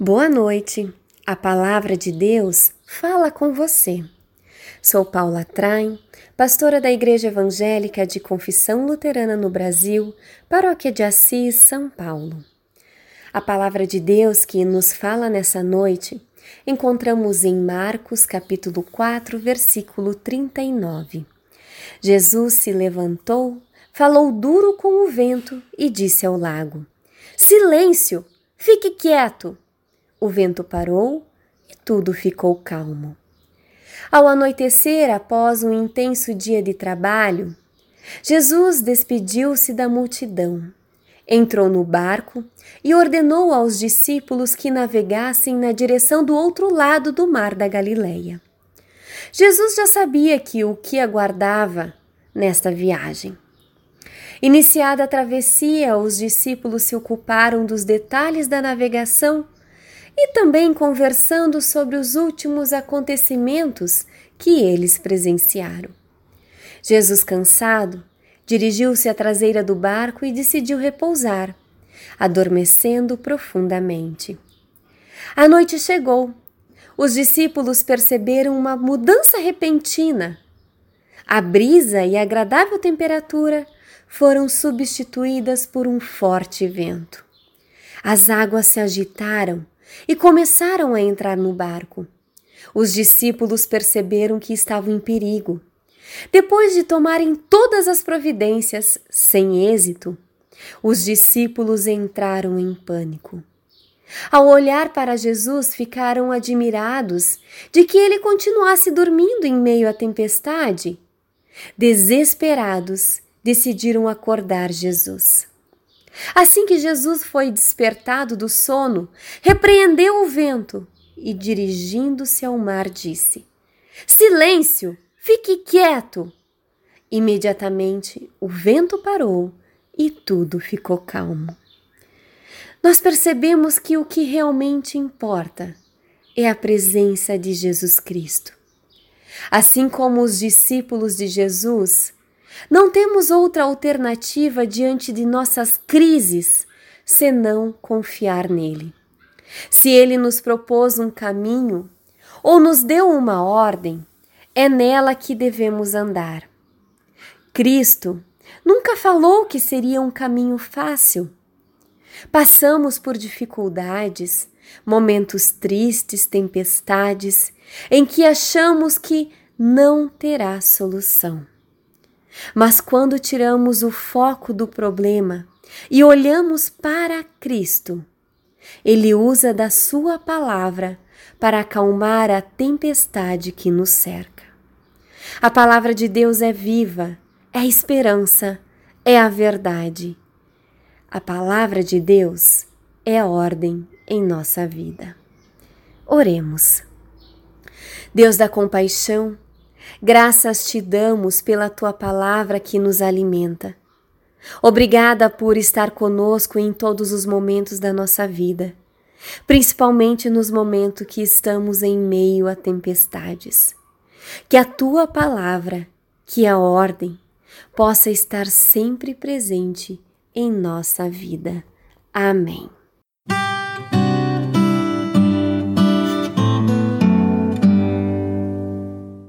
Boa noite. A palavra de Deus fala com você. Sou Paula Train, pastora da Igreja Evangélica de Confissão Luterana no Brasil, Paróquia de Assis, São Paulo. A palavra de Deus que nos fala nessa noite encontramos em Marcos, capítulo 4, versículo 39. Jesus se levantou, falou duro com o vento e disse ao lago: Silêncio, fique quieto. O vento parou e tudo ficou calmo. Ao anoitecer, após um intenso dia de trabalho, Jesus despediu-se da multidão, entrou no barco e ordenou aos discípulos que navegassem na direção do outro lado do mar da Galileia. Jesus já sabia que o que aguardava nesta viagem. Iniciada a travessia, os discípulos se ocuparam dos detalhes da navegação e também conversando sobre os últimos acontecimentos que eles presenciaram. Jesus, cansado, dirigiu-se à traseira do barco e decidiu repousar, adormecendo profundamente. A noite chegou. Os discípulos perceberam uma mudança repentina. A brisa e a agradável temperatura foram substituídas por um forte vento. As águas se agitaram e começaram a entrar no barco. Os discípulos perceberam que estavam em perigo. Depois de tomarem todas as providências, sem êxito, os discípulos entraram em pânico. Ao olhar para Jesus, ficaram admirados de que ele continuasse dormindo em meio à tempestade. Desesperados, decidiram acordar Jesus. Assim que Jesus foi despertado do sono, repreendeu o vento e, dirigindo-se ao mar, disse: Silêncio, fique quieto. Imediatamente o vento parou e tudo ficou calmo. Nós percebemos que o que realmente importa é a presença de Jesus Cristo. Assim como os discípulos de Jesus, não temos outra alternativa diante de nossas crises senão confiar nele. Se ele nos propôs um caminho ou nos deu uma ordem, é nela que devemos andar. Cristo nunca falou que seria um caminho fácil. Passamos por dificuldades, momentos tristes, tempestades, em que achamos que não terá solução. Mas quando tiramos o foco do problema e olhamos para Cristo, Ele usa da Sua palavra para acalmar a tempestade que nos cerca. A palavra de Deus é viva, é esperança, é a verdade. A palavra de Deus é ordem em nossa vida. Oremos. Deus da compaixão, Graças te damos pela tua palavra que nos alimenta. Obrigada por estar conosco em todos os momentos da nossa vida, principalmente nos momentos que estamos em meio a tempestades. Que a tua palavra, que a ordem, possa estar sempre presente em nossa vida. Amém.